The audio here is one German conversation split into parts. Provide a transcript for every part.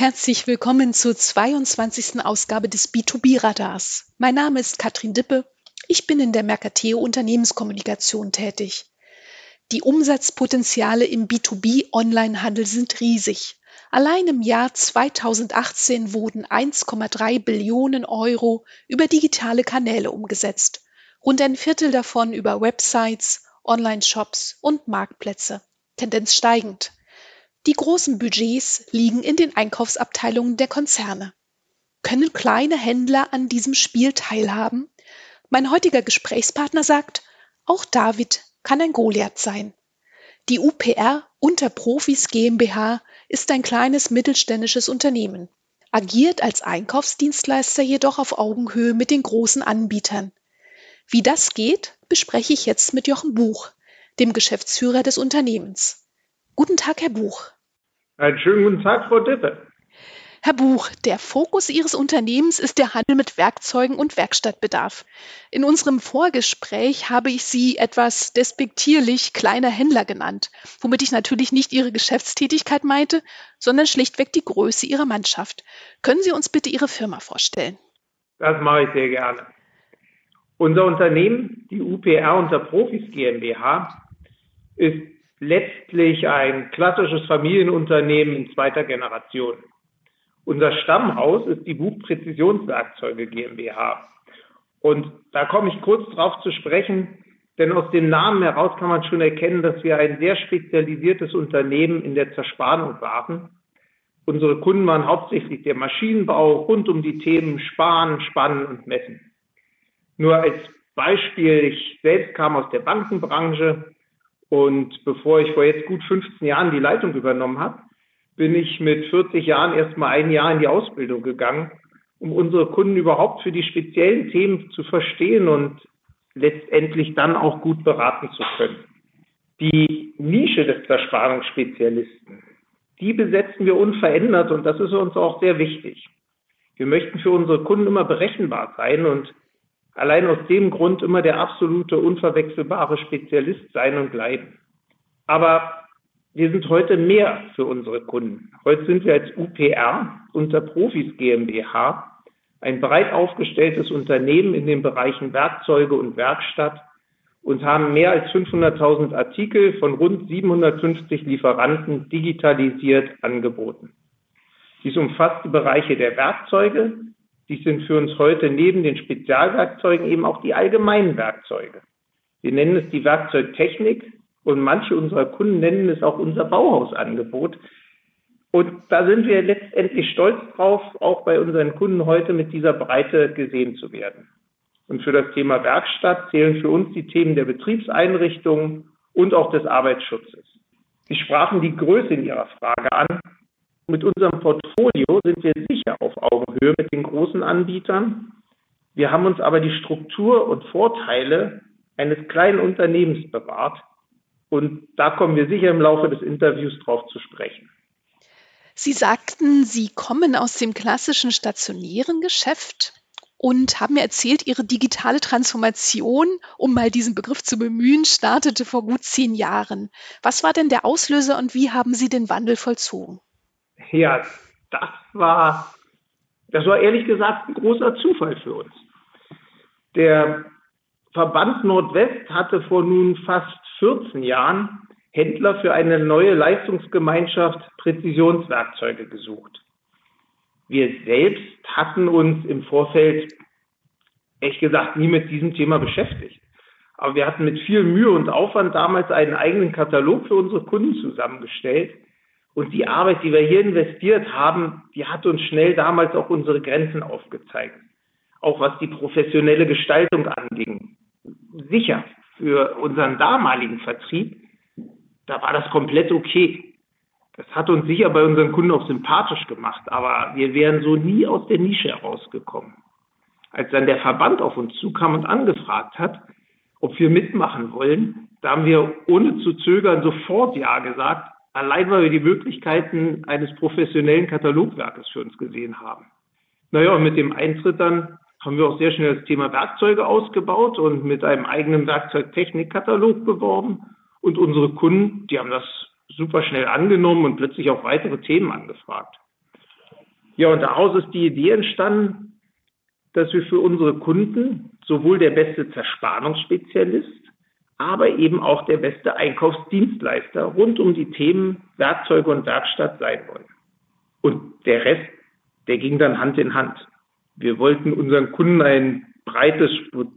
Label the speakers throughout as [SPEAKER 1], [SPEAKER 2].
[SPEAKER 1] Herzlich willkommen zur 22. Ausgabe des B2B-Radars. Mein Name ist Katrin Dippe. Ich bin in der Mercateo Unternehmenskommunikation tätig. Die Umsatzpotenziale im B2B-Onlinehandel sind riesig. Allein im Jahr 2018 wurden 1,3 Billionen Euro über digitale Kanäle umgesetzt. Rund ein Viertel davon über Websites, Online-Shops und Marktplätze. Tendenz steigend. Die großen Budgets liegen in den Einkaufsabteilungen der Konzerne. Können kleine Händler an diesem Spiel teilhaben? Mein heutiger Gesprächspartner sagt, auch David kann ein Goliath sein. Die UPR Unter Profis GmbH ist ein kleines mittelständisches Unternehmen, agiert als Einkaufsdienstleister jedoch auf Augenhöhe mit den großen Anbietern. Wie das geht, bespreche ich jetzt mit Jochen Buch, dem Geschäftsführer des Unternehmens. Guten Tag, Herr Buch.
[SPEAKER 2] Einen schönen guten Tag, Frau Dippe.
[SPEAKER 1] Herr Buch, der Fokus Ihres Unternehmens ist der Handel mit Werkzeugen und Werkstattbedarf. In unserem Vorgespräch habe ich Sie etwas despektierlich kleiner Händler genannt, womit ich natürlich nicht Ihre Geschäftstätigkeit meinte, sondern schlichtweg die Größe Ihrer Mannschaft. Können Sie uns bitte Ihre Firma vorstellen?
[SPEAKER 2] Das mache ich sehr gerne. Unser Unternehmen, die UPR unter Profis GmbH, ist letztlich ein klassisches Familienunternehmen in zweiter Generation. Unser Stammhaus ist die Buch Präzisionswerkzeuge GmbH. Und da komme ich kurz drauf zu sprechen, denn aus dem Namen heraus kann man schon erkennen, dass wir ein sehr spezialisiertes Unternehmen in der Zerspannung waren. Unsere Kunden waren hauptsächlich der Maschinenbau rund um die Themen Sparen, Spannen und Messen. Nur als Beispiel, ich selbst kam aus der Bankenbranche, und bevor ich vor jetzt gut 15 Jahren die Leitung übernommen habe, bin ich mit 40 Jahren erstmal ein Jahr in die Ausbildung gegangen, um unsere Kunden überhaupt für die speziellen Themen zu verstehen und letztendlich dann auch gut beraten zu können. Die Nische des Zerspannungsspezialisten, die besetzen wir unverändert und das ist uns auch sehr wichtig. Wir möchten für unsere Kunden immer berechenbar sein und allein aus dem Grund immer der absolute, unverwechselbare Spezialist sein und bleiben. Aber wir sind heute mehr für unsere Kunden. Heute sind wir als UPR, unter Profis GmbH, ein breit aufgestelltes Unternehmen in den Bereichen Werkzeuge und Werkstatt und haben mehr als 500.000 Artikel von rund 750 Lieferanten digitalisiert angeboten. Dies umfasst die Bereiche der Werkzeuge, dies sind für uns heute neben den Spezialwerkzeugen eben auch die allgemeinen Werkzeuge. Wir nennen es die Werkzeugtechnik und manche unserer Kunden nennen es auch unser Bauhausangebot. Und da sind wir letztendlich stolz drauf, auch bei unseren Kunden heute mit dieser Breite gesehen zu werden. Und für das Thema Werkstatt zählen für uns die Themen der Betriebseinrichtungen und auch des Arbeitsschutzes. Sie sprachen die Größe in Ihrer Frage an. Mit unserem Portfolio sind wir sicher auf Augenhöhe mit den großen Anbietern. Wir haben uns aber die Struktur und Vorteile eines kleinen Unternehmens bewahrt. Und da kommen wir sicher im Laufe des Interviews drauf zu sprechen.
[SPEAKER 1] Sie sagten, Sie kommen aus dem klassischen stationären Geschäft und haben mir erzählt, Ihre digitale Transformation, um mal diesen Begriff zu bemühen, startete vor gut zehn Jahren. Was war denn der Auslöser und wie haben Sie den Wandel vollzogen?
[SPEAKER 2] Ja, das war, das war ehrlich gesagt ein großer Zufall für uns. Der Verband Nordwest hatte vor nun fast 14 Jahren Händler für eine neue Leistungsgemeinschaft Präzisionswerkzeuge gesucht. Wir selbst hatten uns im Vorfeld, ehrlich gesagt, nie mit diesem Thema beschäftigt. Aber wir hatten mit viel Mühe und Aufwand damals einen eigenen Katalog für unsere Kunden zusammengestellt, und die Arbeit, die wir hier investiert haben, die hat uns schnell damals auch unsere Grenzen aufgezeigt. Auch was die professionelle Gestaltung anging. Sicher, für unseren damaligen Vertrieb, da war das komplett okay. Das hat uns sicher bei unseren Kunden auch sympathisch gemacht, aber wir wären so nie aus der Nische herausgekommen. Als dann der Verband auf uns zukam und angefragt hat, ob wir mitmachen wollen, da haben wir ohne zu zögern sofort Ja gesagt, allein weil wir die Möglichkeiten eines professionellen Katalogwerkes für uns gesehen haben. Naja, und mit dem Eintritt dann haben wir auch sehr schnell das Thema Werkzeuge ausgebaut und mit einem eigenen Werkzeugtechnikkatalog beworben. Und unsere Kunden, die haben das super schnell angenommen und plötzlich auch weitere Themen angefragt. Ja, und daraus ist die Idee entstanden, dass wir für unsere Kunden sowohl der beste Zerspannungsspezialist, aber eben auch der beste Einkaufsdienstleister rund um die Themen Werkzeuge und Werkstatt sein wollen. Und der Rest, der ging dann Hand in Hand. Wir wollten unseren Kunden ein breites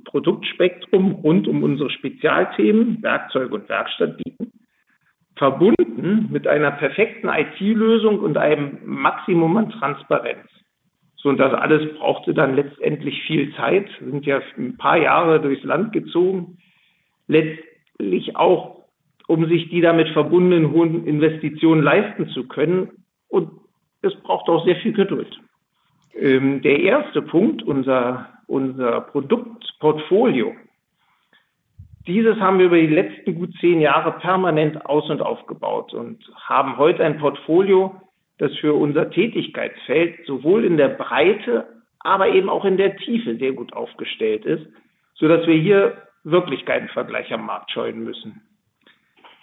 [SPEAKER 2] Produktspektrum rund um unsere Spezialthemen, Werkzeuge und Werkstatt bieten, verbunden mit einer perfekten IT-Lösung und einem Maximum an Transparenz. So, und das alles brauchte dann letztendlich viel Zeit, Wir sind ja ein paar Jahre durchs Land gezogen, letztlich auch, um sich die damit verbundenen hohen Investitionen leisten zu können. Und es braucht auch sehr viel Geduld. Ähm, der erste Punkt, unser, unser Produktportfolio, dieses haben wir über die letzten gut zehn Jahre permanent aus- und aufgebaut und haben heute ein Portfolio, das für unser Tätigkeitsfeld sowohl in der Breite, aber eben auch in der Tiefe sehr gut aufgestellt ist, so dass wir hier wirklich keinen Vergleich am Markt scheuen müssen.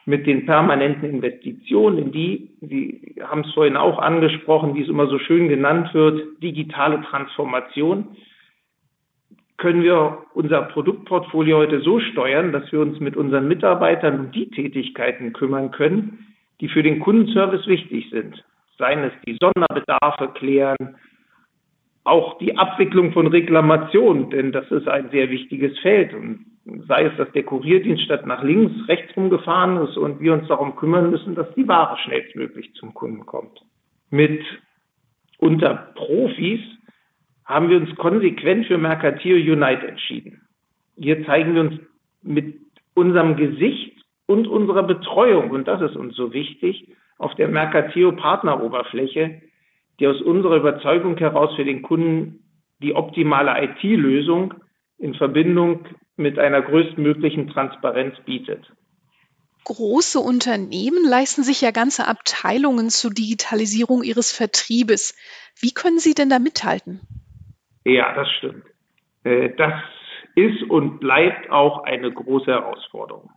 [SPEAKER 2] Mit den permanenten Investitionen in die, Sie haben es vorhin auch angesprochen, wie es immer so schön genannt wird, digitale Transformation, können wir unser Produktportfolio heute so steuern, dass wir uns mit unseren Mitarbeitern um die Tätigkeiten kümmern können, die für den Kundenservice wichtig sind. Seien es die Sonderbedarfe klären, auch die Abwicklung von Reklamationen, denn das ist ein sehr wichtiges Feld. Und sei es, dass der Kurierdienst statt nach links, rechts rumgefahren ist und wir uns darum kümmern müssen, dass die Ware schnellstmöglich zum Kunden kommt. Mit unter Profis haben wir uns konsequent für Mercatio Unite entschieden. Hier zeigen wir uns mit unserem Gesicht und unserer Betreuung, und das ist uns so wichtig, auf der Mercatio Partneroberfläche, die aus unserer Überzeugung heraus für den Kunden die optimale IT-Lösung in Verbindung mit einer größtmöglichen Transparenz bietet.
[SPEAKER 1] Große Unternehmen leisten sich ja ganze Abteilungen zur Digitalisierung ihres Vertriebes. Wie können Sie denn da mithalten?
[SPEAKER 2] Ja, das stimmt. Äh, das ist und bleibt auch eine große Herausforderung.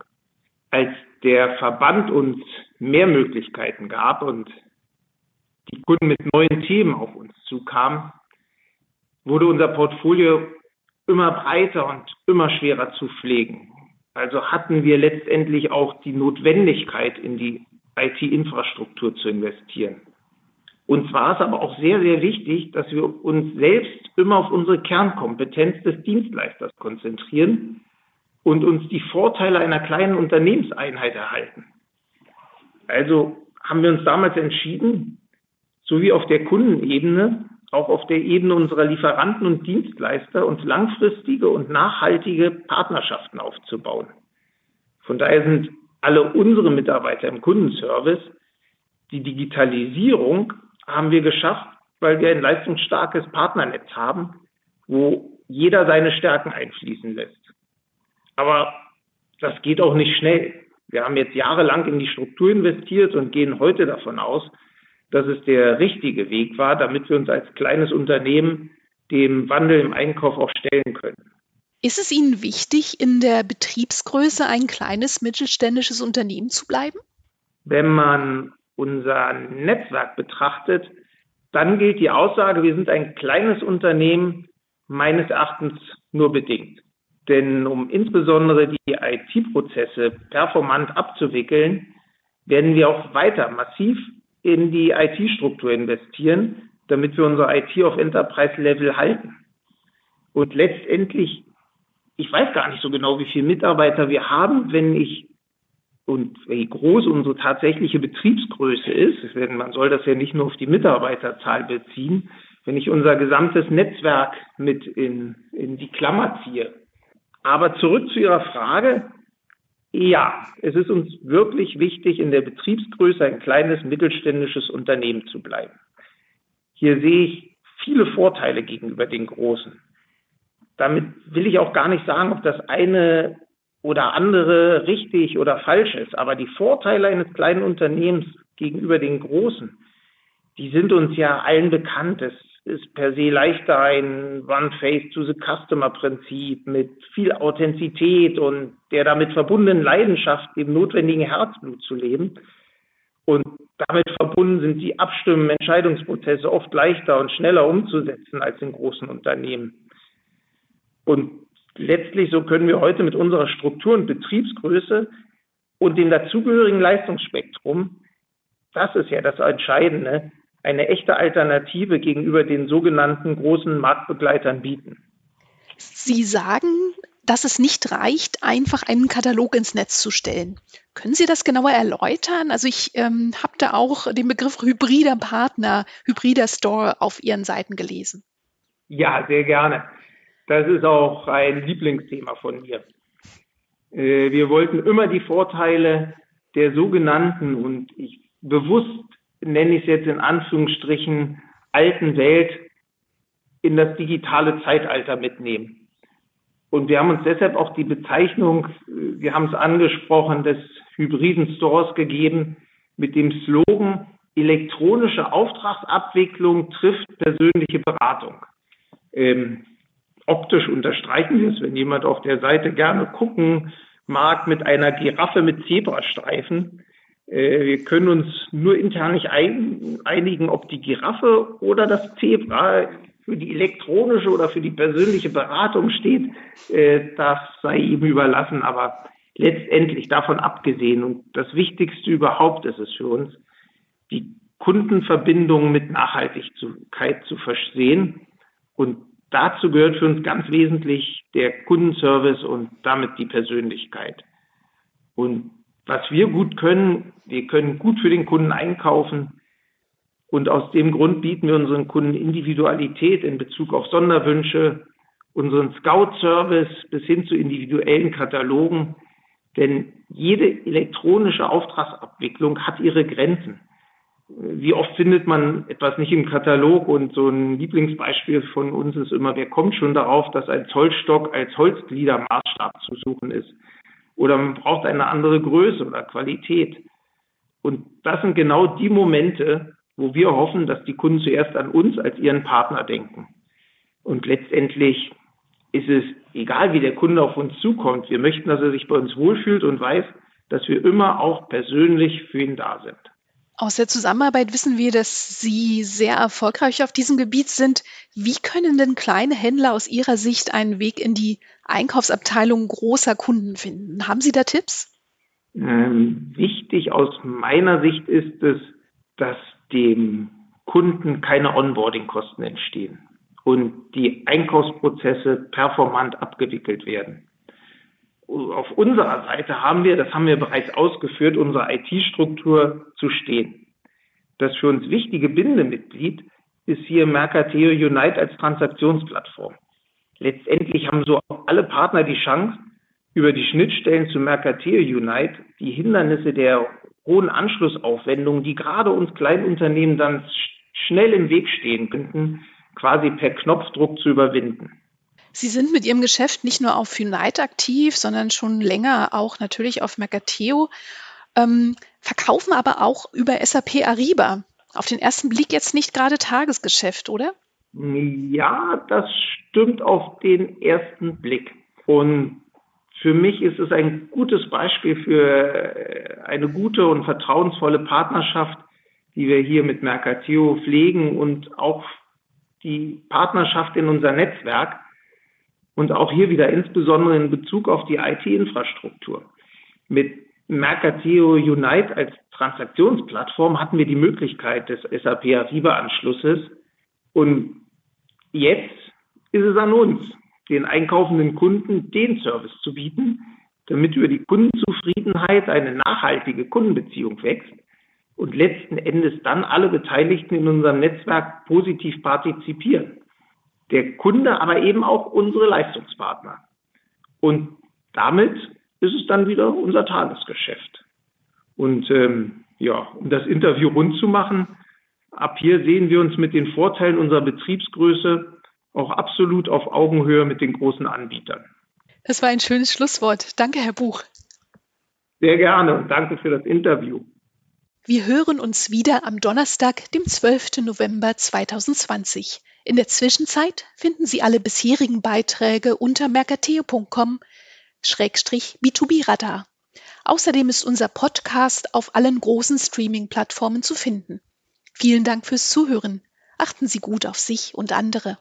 [SPEAKER 2] Als der Verband uns mehr Möglichkeiten gab und die Kunden mit neuen Themen auf uns zukamen, wurde unser Portfolio immer breiter und immer schwerer zu pflegen. Also hatten wir letztendlich auch die Notwendigkeit, in die IT-Infrastruktur zu investieren. Uns war es aber auch sehr, sehr wichtig, dass wir uns selbst immer auf unsere Kernkompetenz des Dienstleisters konzentrieren und uns die Vorteile einer kleinen Unternehmenseinheit erhalten. Also haben wir uns damals entschieden, sowie auf der Kundenebene, auch auf der Ebene unserer Lieferanten und Dienstleister uns langfristige und nachhaltige Partnerschaften aufzubauen. Von daher sind alle unsere Mitarbeiter im Kundenservice die Digitalisierung haben wir geschafft, weil wir ein leistungsstarkes Partnernetz haben, wo jeder seine Stärken einfließen lässt. Aber das geht auch nicht schnell. Wir haben jetzt jahrelang in die Struktur investiert und gehen heute davon aus, dass es der richtige Weg war, damit wir uns als kleines Unternehmen dem Wandel im Einkauf auch stellen können.
[SPEAKER 1] Ist es Ihnen wichtig, in der Betriebsgröße ein kleines mittelständisches Unternehmen zu bleiben?
[SPEAKER 2] Wenn man unser Netzwerk betrachtet, dann gilt die Aussage, wir sind ein kleines Unternehmen, meines Erachtens nur bedingt. Denn um insbesondere die IT-Prozesse performant abzuwickeln, werden wir auch weiter massiv in die IT-Struktur investieren, damit wir unsere IT auf Enterprise-Level halten. Und letztendlich, ich weiß gar nicht so genau, wie viele Mitarbeiter wir haben, wenn ich und wie groß unsere tatsächliche Betriebsgröße ist, man soll das ja nicht nur auf die Mitarbeiterzahl beziehen, wenn ich unser gesamtes Netzwerk mit in, in die Klammer ziehe. Aber zurück zu Ihrer Frage. Ja, es ist uns wirklich wichtig, in der Betriebsgröße ein kleines mittelständisches Unternehmen zu bleiben. Hier sehe ich viele Vorteile gegenüber den Großen. Damit will ich auch gar nicht sagen, ob das eine oder andere richtig oder falsch ist. Aber die Vorteile eines kleinen Unternehmens gegenüber den großen, die sind uns ja allen bekannt. Es ist per se leichter ein One-Face-to-the-Customer-Prinzip mit viel Authentizität und der damit verbundenen Leidenschaft, dem notwendigen Herzblut zu leben. Und damit verbunden sind die Abstimmen, Entscheidungsprozesse oft leichter und schneller umzusetzen als in großen Unternehmen. Und letztlich so können wir heute mit unserer Struktur und Betriebsgröße und dem dazugehörigen Leistungsspektrum, das ist ja das Entscheidende, eine echte Alternative gegenüber den sogenannten großen Marktbegleitern bieten.
[SPEAKER 1] Sie sagen, dass es nicht reicht, einfach einen Katalog ins Netz zu stellen. Können Sie das genauer erläutern? Also ich ähm, habe da auch den Begriff hybrider Partner, hybrider Store auf Ihren Seiten gelesen.
[SPEAKER 2] Ja, sehr gerne. Das ist auch ein Lieblingsthema von mir. Äh, wir wollten immer die Vorteile der sogenannten und ich bewusst nenne ich es jetzt in Anführungsstrichen alten Welt in das digitale Zeitalter mitnehmen. Und wir haben uns deshalb auch die Bezeichnung, wir haben es angesprochen, des hybriden Stores gegeben mit dem Slogan, elektronische Auftragsabwicklung trifft persönliche Beratung. Ähm, optisch unterstreichen wir es, wenn jemand auf der Seite gerne gucken mag mit einer Giraffe mit Zebrastreifen. Äh, wir können uns nur intern nicht ein, einigen, ob die Giraffe oder das Zebra für die elektronische oder für die persönliche Beratung steht, äh, das sei ihm überlassen. Aber letztendlich davon abgesehen und das Wichtigste überhaupt ist es für uns, die Kundenverbindung mit Nachhaltigkeit zu versehen. Und dazu gehört für uns ganz wesentlich der Kundenservice und damit die Persönlichkeit. Und was wir gut können, wir können gut für den Kunden einkaufen, und aus dem Grund bieten wir unseren Kunden Individualität in Bezug auf Sonderwünsche, unseren Scout-Service bis hin zu individuellen Katalogen. Denn jede elektronische Auftragsabwicklung hat ihre Grenzen. Wie oft findet man etwas nicht im Katalog? Und so ein Lieblingsbeispiel von uns ist immer, wer kommt schon darauf, dass ein Zollstock als Holzgliedermaßstab zu suchen ist? Oder man braucht eine andere Größe oder Qualität. Und das sind genau die Momente, wo wir hoffen, dass die Kunden zuerst an uns als ihren Partner denken. Und letztendlich ist es egal, wie der Kunde auf uns zukommt. Wir möchten, dass er sich bei uns wohlfühlt und weiß, dass wir immer auch persönlich für ihn da sind.
[SPEAKER 1] Aus der Zusammenarbeit wissen wir, dass Sie sehr erfolgreich auf diesem Gebiet sind. Wie können denn kleine Händler aus Ihrer Sicht einen Weg in die Einkaufsabteilung großer Kunden finden? Haben Sie da Tipps?
[SPEAKER 2] Ähm, wichtig aus meiner Sicht ist es, dass dem Kunden keine Onboarding-Kosten entstehen und die Einkaufsprozesse performant abgewickelt werden. Auf unserer Seite haben wir, das haben wir bereits ausgeführt, unsere IT-Struktur zu stehen. Das für uns wichtige Bindemitglied ist hier Mercateo Unite als Transaktionsplattform. Letztendlich haben so alle Partner die Chance, über die Schnittstellen zu Mercateo Unite die Hindernisse der hohen Anschlussaufwendungen, die gerade uns Kleinunternehmen dann schnell im Weg stehen könnten, quasi per Knopfdruck zu überwinden.
[SPEAKER 1] Sie sind mit Ihrem Geschäft nicht nur auf Unite aktiv, sondern schon länger auch natürlich auf Mercateo, ähm, verkaufen aber auch über SAP Ariba. Auf den ersten Blick jetzt nicht gerade Tagesgeschäft, oder?
[SPEAKER 2] Ja, das stimmt auf den ersten Blick. Und für mich ist es ein gutes Beispiel für äh, eine gute und vertrauensvolle Partnerschaft, die wir hier mit Mercatio pflegen und auch die Partnerschaft in unser Netzwerk und auch hier wieder insbesondere in Bezug auf die IT-Infrastruktur. Mit Mercatio Unite als Transaktionsplattform hatten wir die Möglichkeit des SAP Ariba-Anschlusses und jetzt ist es an uns, den einkaufenden Kunden den Service zu bieten, damit über die Kundenzufriedenheit eine nachhaltige Kundenbeziehung wächst und letzten Endes dann alle Beteiligten in unserem Netzwerk positiv partizipieren. Der Kunde, aber eben auch unsere Leistungspartner. Und damit ist es dann wieder unser Tagesgeschäft. Und ähm, ja, um das Interview rund zu machen, ab hier sehen wir uns mit den Vorteilen unserer Betriebsgröße auch absolut auf Augenhöhe mit den großen Anbietern.
[SPEAKER 1] Das war ein schönes Schlusswort. Danke, Herr Buch.
[SPEAKER 2] Sehr gerne und danke für das Interview.
[SPEAKER 1] Wir hören uns wieder am Donnerstag, dem 12. November 2020. In der Zwischenzeit finden Sie alle bisherigen Beiträge unter mercateo.com-b2b-radar. Außerdem ist unser Podcast auf allen großen Streaming-Plattformen zu finden. Vielen Dank fürs Zuhören. Achten Sie gut auf sich und andere.